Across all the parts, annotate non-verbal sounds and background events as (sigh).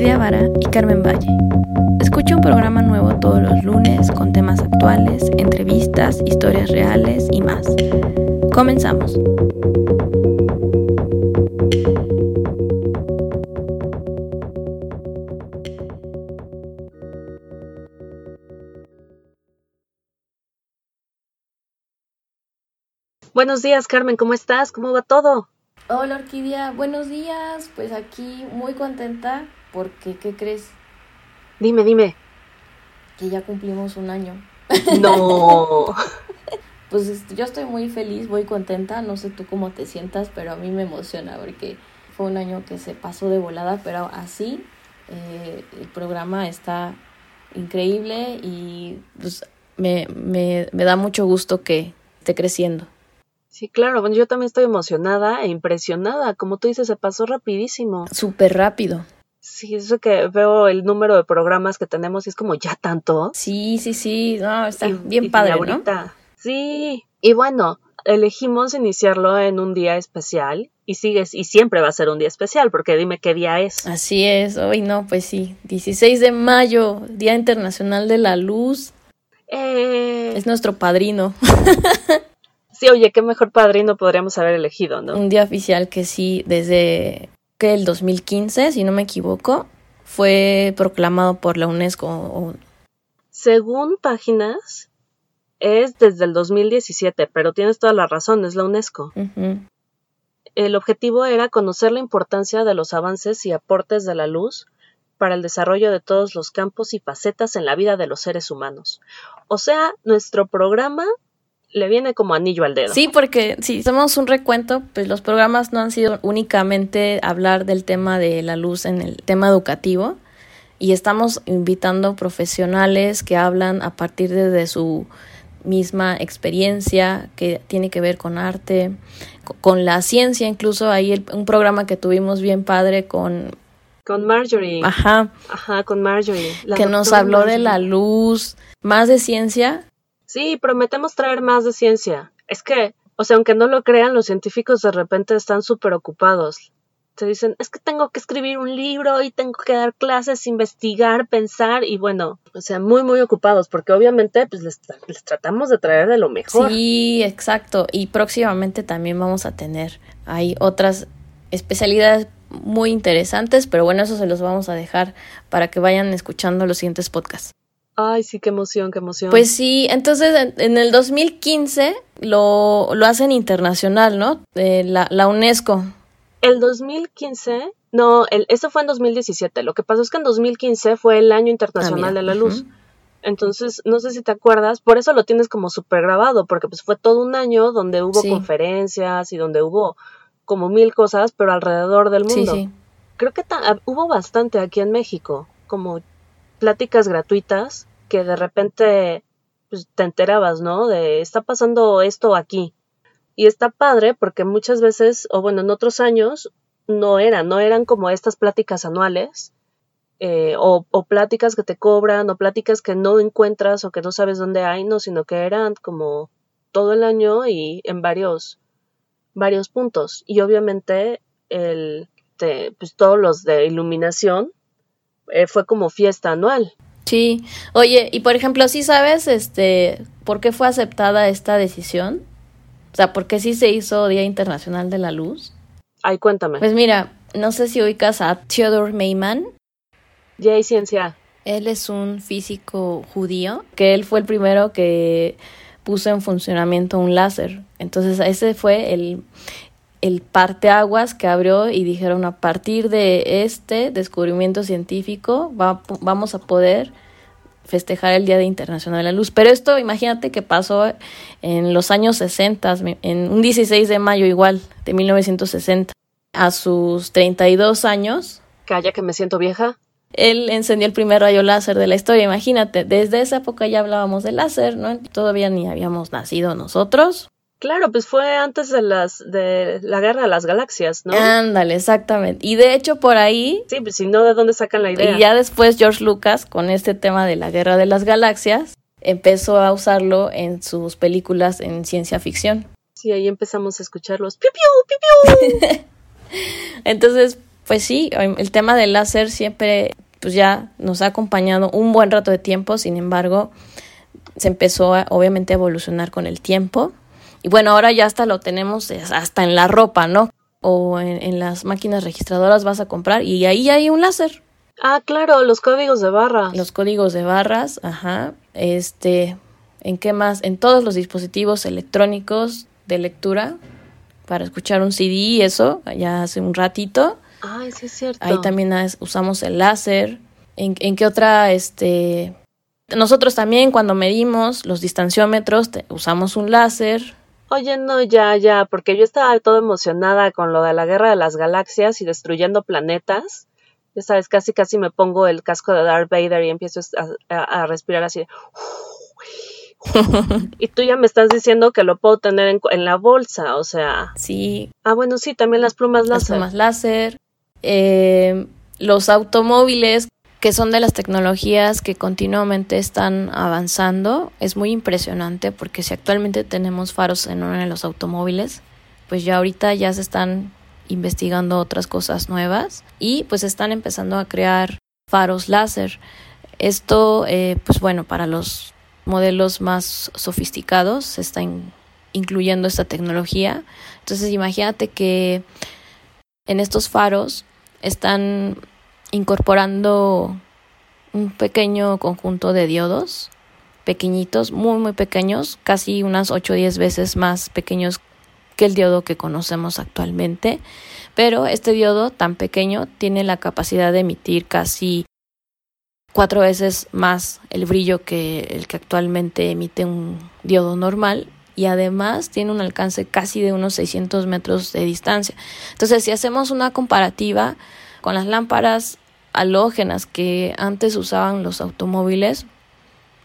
Orquídea Vara y Carmen Valle. Escucha un programa nuevo todos los lunes con temas actuales, entrevistas, historias reales y más. Comenzamos. Buenos días, Carmen, ¿cómo estás? ¿Cómo va todo? Hola Orquídea, buenos días. Pues aquí muy contenta porque, ¿qué crees? Dime, dime. Que ya cumplimos un año. No. (laughs) pues yo estoy muy feliz, muy contenta. No sé tú cómo te sientas, pero a mí me emociona porque fue un año que se pasó de volada, pero así eh, el programa está increíble y pues, me, me, me da mucho gusto que esté creciendo. Sí, claro, bueno, yo también estoy emocionada e impresionada. Como tú dices, se pasó rapidísimo. Súper rápido. Sí, eso que veo el número de programas que tenemos y es como ya tanto. Sí, sí, sí, no, está bien padre, ahorita. Sí, y bueno, elegimos iniciarlo en un día especial y sigues y siempre va a ser un día especial porque dime qué día es. Así es, hoy no, pues sí, 16 de mayo, Día Internacional de la Luz. Eh... Es nuestro padrino. (laughs) Sí, oye, qué mejor padrino podríamos haber elegido, ¿no? Un día oficial que sí, desde que el 2015, si no me equivoco, fue proclamado por la UNESCO. Según páginas, es desde el 2017, pero tienes toda la razón, es la UNESCO. El objetivo era conocer la importancia de los avances y aportes de la luz para el desarrollo de todos los campos y facetas en la vida de los seres humanos. O sea, nuestro programa le viene como anillo al dedo. Sí, porque si hacemos un recuento, pues los programas no han sido únicamente hablar del tema de la luz en el tema educativo y estamos invitando profesionales que hablan a partir de, su misma experiencia que tiene que ver con arte, con la ciencia, incluso ahí un programa que tuvimos bien padre con con Marjorie. Ajá. Ajá, con Marjorie. que nos habló de la luz, más de ciencia Sí, prometemos traer más de ciencia. Es que, o sea, aunque no lo crean, los científicos de repente están súper ocupados. Se dicen, es que tengo que escribir un libro y tengo que dar clases, investigar, pensar y bueno, o sea, muy, muy ocupados porque obviamente pues les, les tratamos de traer de lo mejor. Sí, exacto. Y próximamente también vamos a tener, hay otras especialidades muy interesantes, pero bueno, eso se los vamos a dejar para que vayan escuchando los siguientes podcasts. Ay, sí, qué emoción, qué emoción. Pues sí, entonces en, el 2015 lo, lo hacen internacional, ¿no? Eh, la, la UNESCO. El 2015, no, el, eso fue en 2017. Lo que pasó es que en 2015 fue el Año Internacional ah, de la Luz. Entonces, no sé si te acuerdas, por eso lo tienes como súper grabado, porque pues fue todo un año donde hubo conferencias y donde hubo como mil cosas, pero alrededor del mundo. Sí, sí. Creo que hubo bastante aquí en México, como pláticas gratuitas que de repente pues, te enterabas, ¿no? De está pasando esto aquí. Y está padre porque muchas veces, o bueno, en otros años no eran, no eran como estas pláticas anuales, eh, o, pláticas que te cobran, o pláticas que no encuentras o que no sabes dónde hay, no, sino que eran como todo el año y en varios, varios puntos. Y obviamente el, pues todos los de iluminación eh, fue como fiesta anual. Sí, oye, y por ejemplo, ¿sí sabes este por qué fue aceptada esta decisión? O sea, ¿por qué sí se hizo Día Internacional de la Luz? Ay, cuéntame. Pues mira, no sé si ubicas a Theodore Mayman. Ya hay ciencia. Él es un físico judío, que él fue el primero que puso en funcionamiento un láser. Entonces, ese fue el, el parteaguas que abrió y dijeron a partir de este descubrimiento científico vamos a poder festejar el Día de Internacional de la Luz. Pero esto imagínate que pasó en los años 60, en un 16 de mayo igual, de 1960. A sus 32 años. Calla que me siento vieja. Él encendió el primer rayo láser de la historia, imagínate, desde esa época ya hablábamos de láser, ¿no? Todavía ni habíamos nacido nosotros. Claro, pues fue antes de las de la guerra de las galaxias, ¿no? Ándale, exactamente. Y de hecho por ahí. Sí, pues si no, ¿de dónde sacan la idea? Y ya después George Lucas, con este tema de la guerra de las galaxias, empezó a usarlo en sus películas en ciencia ficción. Sí, ahí empezamos a escucharlos. ¡Piu, piu, piu, (laughs) Entonces, Pues sí, el tema del láser siempre pues ya nos ha acompañado un buen rato de tiempo, sin embargo, se empezó a, obviamente a evolucionar con el tiempo. Y bueno, ahora ya hasta lo tenemos hasta en la ropa, ¿no? O en, en las máquinas registradoras vas a comprar y ahí hay un láser. Ah, claro, los códigos de barras. Los códigos de barras, ajá. Este, ¿en qué más? En todos los dispositivos electrónicos de lectura para escuchar un CD y eso, ya hace un ratito. Ay, sí es cierto. Ahí también usamos el láser. ¿En, ¿En, qué otra, este... Nosotros también cuando medimos los distanciómetros usamos un láser. Oye, no, ya, ya, porque yo estaba toda emocionada con lo de la guerra de las galaxias y destruyendo planetas. Ya sabes, casi casi me pongo el casco de Darth Vader y empiezo a, respirar así. (laughs) y tú ya me estás diciendo que lo puedo tener en, en, la bolsa, o sea. Sí. Ah, bueno, sí, también las plumas láser. Las plumas láser. Eh, los automóviles, que son de las tecnologías que continuamente están avanzando. Es muy impresionante porque si actualmente tenemos faros en uno de los automóviles, pues ya ahorita ya se están investigando otras cosas nuevas y pues están empezando a crear faros láser. Esto, eh, pues bueno, para los modelos más sofisticados se está incluyendo esta tecnología. Entonces imagínate que en estos faros están incorporando un pequeño conjunto de diodos pequeñitos, muy muy pequeños, casi unas 8 o 10 veces más pequeños que el diodo que conocemos actualmente, pero este diodo tan pequeño tiene la capacidad de emitir casi cuatro veces más el brillo que el que actualmente emite un diodo normal y además tiene un alcance casi de unos 600 metros de distancia. Entonces, si hacemos una comparativa con las lámparas halógenas que antes usaban los automóviles,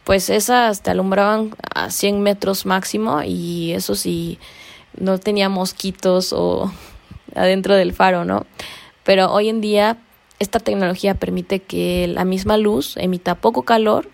pues esas te alumbraban a 100 metros máximo y eso sí, no tenía mosquitos o (laughs) adentro del faro, ¿no? Pero hoy en día esta tecnología permite que la misma luz emita poco calor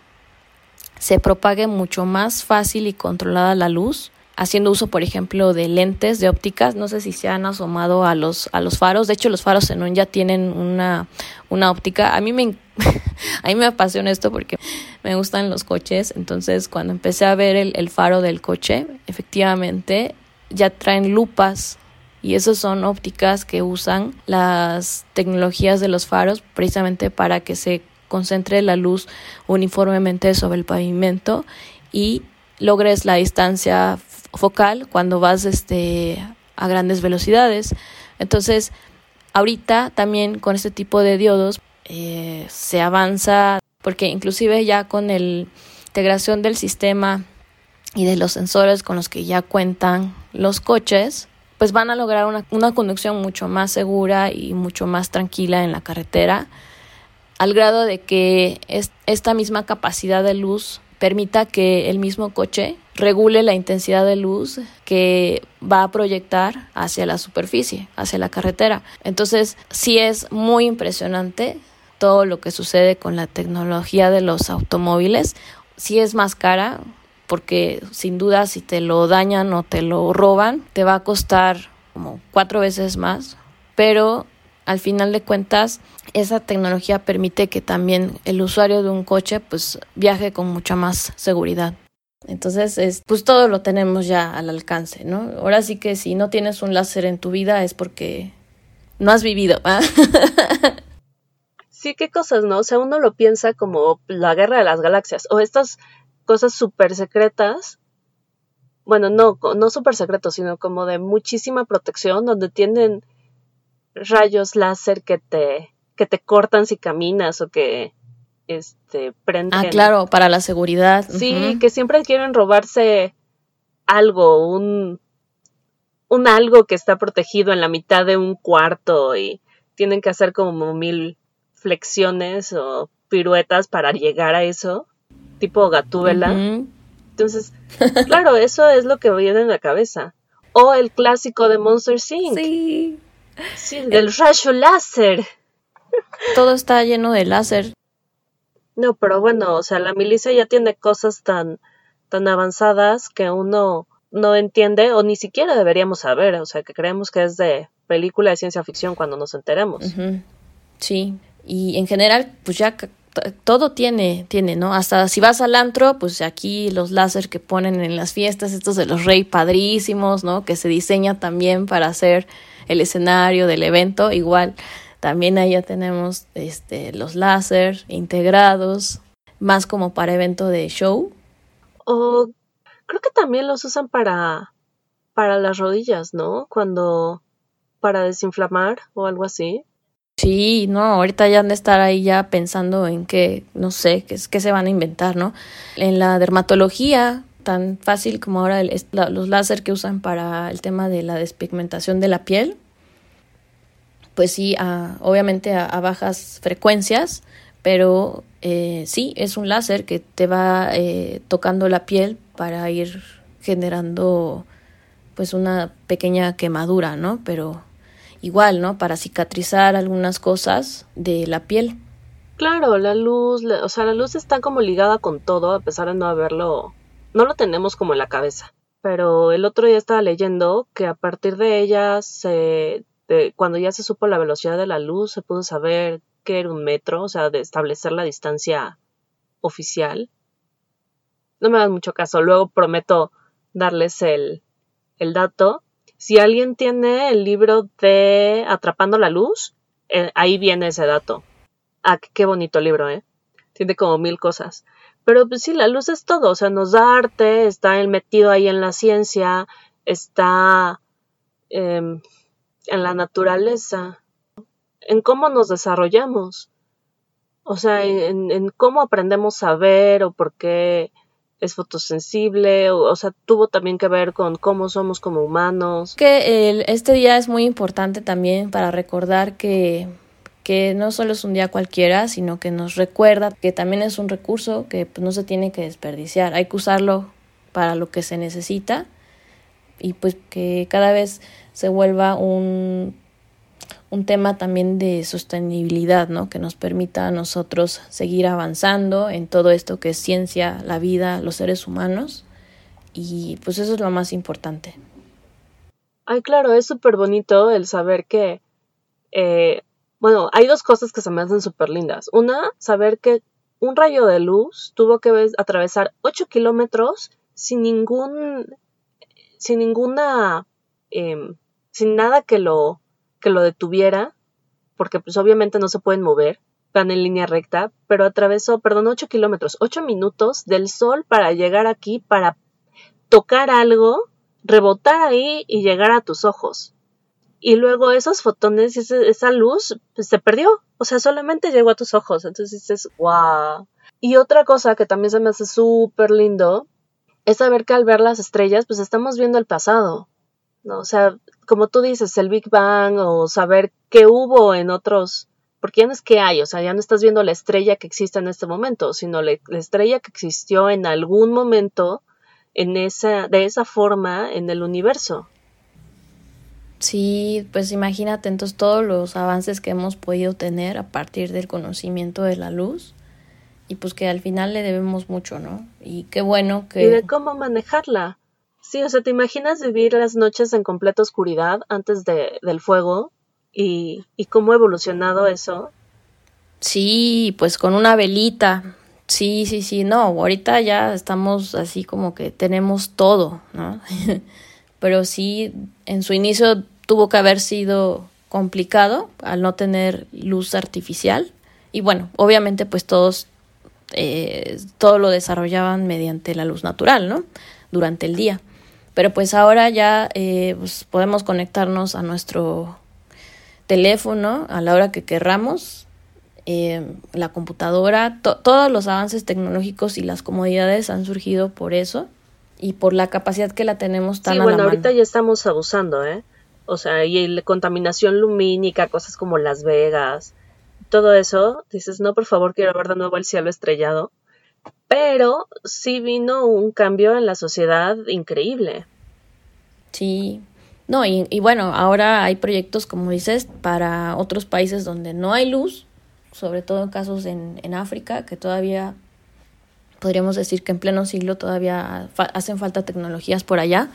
se propague mucho más fácil y controlada la luz, haciendo uso, por ejemplo, de lentes de ópticas. No sé si se han asomado a los, a los faros. De hecho, los faros Xenon ya tienen una, una óptica. A mí me, (laughs) a mí me apasiona esto porque me gustan los coches. Entonces, cuando empecé a ver el, el faro del coche, efectivamente ya traen lupas y esas son ópticas que usan las tecnologías de los faros precisamente para que se concentre la luz uniformemente sobre el pavimento y logres la distancia focal cuando vas este, a grandes velocidades. Entonces, ahorita también con este tipo de diodos eh, se avanza porque inclusive ya con la integración del sistema y de los sensores con los que ya cuentan los coches, pues van a lograr una, una conducción mucho más segura y mucho más tranquila en la carretera al grado de que esta misma capacidad de luz permita que el mismo coche regule la intensidad de luz que va a proyectar hacia la superficie, hacia la carretera. Entonces, sí es muy impresionante todo lo que sucede con la tecnología de los automóviles. Sí es más cara porque sin duda si te lo dañan o te lo roban, te va a costar como cuatro veces más, pero al final de cuentas esa tecnología permite que también el usuario de un coche pues viaje con mucha más seguridad. Entonces, es, pues todo lo tenemos ya al alcance, ¿no? Ahora sí que si no tienes un láser en tu vida es porque no has vivido. (laughs) sí, qué cosas, ¿no? O sea, uno lo piensa como la guerra de las galaxias o estas cosas súper secretas. Bueno, no, no súper secretos, sino como de muchísima protección, donde tienen rayos láser que te, que te cortan si caminas o que este prenden. Ah, claro, para la seguridad. Sí, que siempre quieren robarse algo, un, un algo que está protegido en la mitad de un cuarto y tienen que hacer como mil flexiones o piruetas para llegar a eso, tipo gatúbela. Entonces, claro, eso es lo que viene en la cabeza. O el clásico de Monster Inc. (laughs) Sí. Sí, del rayo láser. Todo está lleno de láser. No, pero bueno, o sea, la milicia ya tiene cosas tan, tan avanzadas que uno no entiende o ni siquiera deberíamos saber, o sea, que creemos que es de película de ciencia ficción cuando nos enteremos. Sí, y en general, pues ya todo tiene, tiene, ¿no? Hasta si vas al antro, pues aquí los láser que ponen en las fiestas, estos de los rey padrísimos, ¿no? Que se diseña también para hacer el escenario del evento, igual también ahí ya tenemos este, los láser integrados, más como para evento de show. O creo que también los usan para, para las rodillas, ¿no? Cuando, para desinflamar o algo así. Sí, no, ahorita ya han de estar ahí ya pensando en qué, no sé, qué, qué se van a inventar, ¿no? En la dermatología, tan fácil como ahora los láser que usan para el tema de la despigmentación de la piel, pues sí, obviamente a, bajas frecuencias, pero eh, sí, es un láser que te va eh, tocando la piel para ir generando pues una pequeña quemadura, ¿no? Pero igual, ¿no? Para cicatrizar algunas cosas de la piel. Claro, la luz, o sea, la luz está como ligada con todo, a pesar de no haberlo, no lo tenemos como en la cabeza. Pero el otro día estaba leyendo que a partir de ella, se, cuando ya se supo la velocidad de la luz, se pudo saber qué era un metro, o sea, de establecer la distancia oficial. No me dan mucho caso, luego prometo darles el, el dato, si alguien tiene el libro de Atrapando la Luz, eh, ahí viene ese dato. Ah, qué bonito libro, ¿eh? Tiene como mil cosas. Pero pues sí, la luz es todo, o sea, nos da arte, está el metido ahí en la ciencia, está em, en la naturaleza, en cómo nos desarrollamos, o sea, en, cómo aprendemos a ver o por qué es fotosensible, o, sea, tuvo también que ver con cómo somos como humanos. Que el, este día es muy importante también para recordar que, que no solo es un día cualquiera, sino que nos recuerda que también es un recurso que pues, no se tiene que desperdiciar, hay que usarlo para lo que se necesita y pues que cada vez se vuelva un un tema también de sostenibilidad, ¿no? Que nos permita a nosotros seguir avanzando en todo esto que es ciencia, la vida, los seres humanos. Y pues eso es lo más importante. Ay, claro, es súper bonito el saber que, eh, bueno, hay dos cosas que se me hacen súper lindas. Una, saber que un rayo de luz tuvo que atravesar 8 kilómetros sin ningún, sin ninguna, em, sin nada que lo que lo detuviera, porque pues obviamente no se pueden mover, van en línea recta, pero atravesó, perdón, 8 kilómetros, 8 minutos del sol para llegar aquí, para tocar algo, rebotar ahí y llegar a tus ojos. Y luego esos fotones, esa luz, pues se perdió. O sea, solamente llegó a tus ojos. Entonces dices, wow. Y otra cosa que también se me hace súper lindo es saber que al ver las estrellas, pues estamos viendo el pasado. ¿No? O sea, como tú dices, el Big Bang o saber qué hubo en otros, porque ya no es que hay, o sea, ya no estás viendo la estrella que existe en este momento, sino la, estrella que existió en algún momento en esa, de esa forma en el universo. Sí, pues imagínate entonces todos los avances que hemos podido tener a partir del conocimiento de la luz y pues que al final le debemos mucho, ¿no? Y qué bueno que... Y de cómo manejarla. Sí, o sea, ¿te imaginas vivir las noches en completa oscuridad antes de, del fuego? Y, y cómo ha evolucionado eso. Sí, pues con una velita. Sí, sí, sí, no, ahorita ya estamos así como que tenemos todo, ¿no? (laughs) Pero sí, en su inicio tuvo que haber sido complicado al no tener luz artificial. Y bueno, obviamente pues todos, eh, todo lo desarrollaban mediante la luz natural, ¿no? Durante el día. Pero pues ahora ya eh, pues podemos conectarnos a nuestro teléfono a la hora que querramos, eh, la computadora, todos los avances tecnológicos y las comodidades han surgido por eso y por la capacidad que la tenemos tan sí, bueno, ahorita ya estamos abusando, ¿eh? O sea, y la contaminación lumínica, cosas como Las Vegas, todo eso, dices, no, por favor, quiero ver de nuevo el cielo estrellado pero sí vino un cambio en la sociedad increíble. Sí, no, y, y, bueno, ahora hay proyectos, como dices, para otros países donde no hay luz, sobre todo en casos en, en África, que todavía podríamos decir que en pleno siglo todavía hacen falta tecnologías por allá,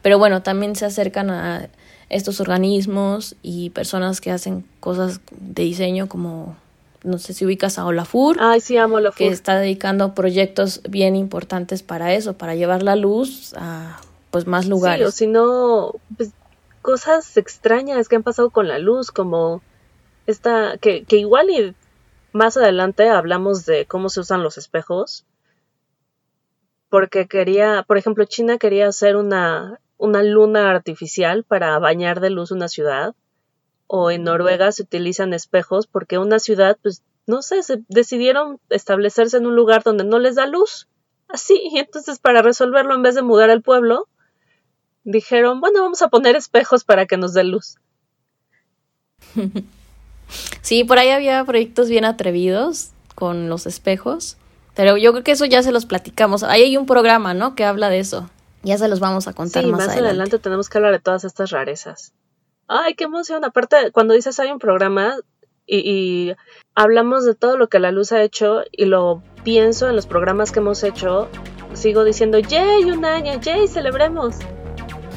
pero bueno, también se acercan a estos organismos y personas que hacen cosas de diseño como no sé si ubicas a Olafur. Ay, sí, amo Olafur. Que está dedicando proyectos bien importantes para eso, para llevar la luz a pues más lugares. Sí, o si no, pues, cosas extrañas que han pasado con la luz, como esta, que, que igual y más adelante hablamos de cómo se usan los espejos, porque quería, por ejemplo, China quería hacer una, una luna artificial para bañar de luz una ciudad, o en Noruega se utilizan espejos porque una ciudad, pues, no sé, se decidieron establecerse en un lugar donde no les da luz. Así, y (laughs) entonces para resolverlo, en vez de mudar al pueblo, dijeron, bueno, vamos a poner espejos para que nos dé luz. (laughs) Sí, por ahí había proyectos bien atrevidos con los espejos, pero yo creo que eso ya se los platicamos. Ahí hay un programa, ¿no? Que habla de eso. Ya se los vamos a contar sí, más, más adelante. tenemos que hablar de todas estas rarezas. Ay, qué emoción. Aparte, cuando dices hay un programa y, hablamos de todo lo que la luz ha hecho y lo pienso en los programas que hemos hecho, sigo diciendo, ¡yay! Un año, ¡yay! Celebremos.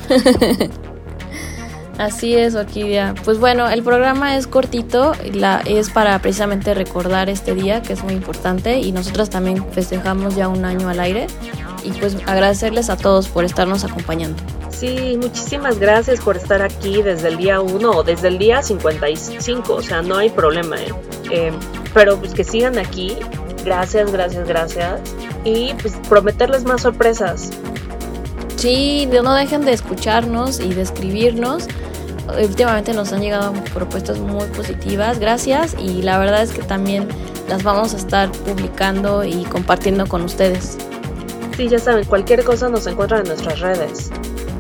(laughs) Así es, Orquídea. Pues bueno, el programa es cortito, la, es para precisamente recordar este día que es muy importante y nosotros también festejamos ya un año al aire y pues agradecerles a todos por estarnos acompañando. Sí, muchísimas gracias por estar aquí desde el día 1 o desde el día 55, o sea, no hay problema, ¿eh? ¿eh? pero pues que sigan aquí, gracias, gracias, gracias y pues prometerles más sorpresas. Sí, no dejen de escucharnos y de escribirnos. Últimamente nos han llegado propuestas muy positivas, gracias y la verdad es que también las vamos a estar publicando y compartiendo con ustedes. Sí, ya saben, cualquier cosa nos encuentran en nuestras redes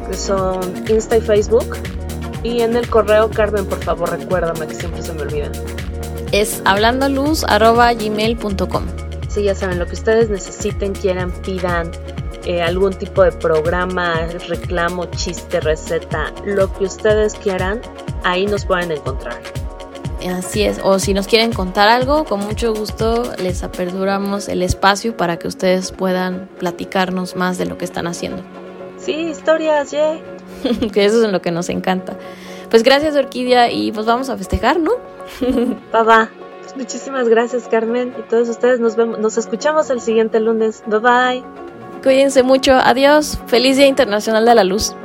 que son Insta y Facebook. Y en el correo, Carmen, por favor, recuérdame que siempre se me olvida. Es hablandoluz.gmail.com. Sí, ya saben, lo que ustedes necesiten, quieran, pidan, eh, algún tipo de programa, reclamo, chiste, receta, lo que ustedes quieran, ahí nos pueden encontrar. Así es, o si nos quieren contar algo, con mucho gusto les aperturamos el espacio para que ustedes puedan platicarnos más de lo que están haciendo. Sí, historias, yeah. (laughs) que eso es en lo que nos encanta. Pues gracias, Orquídea, y pues vamos a festejar, ¿no? (laughs) Papá, muchísimas gracias, Carmen, y todos ustedes nos vemos, nos escuchamos el siguiente lunes. Bye bye. Cuídense mucho, adiós. Feliz Día Internacional de la Luz.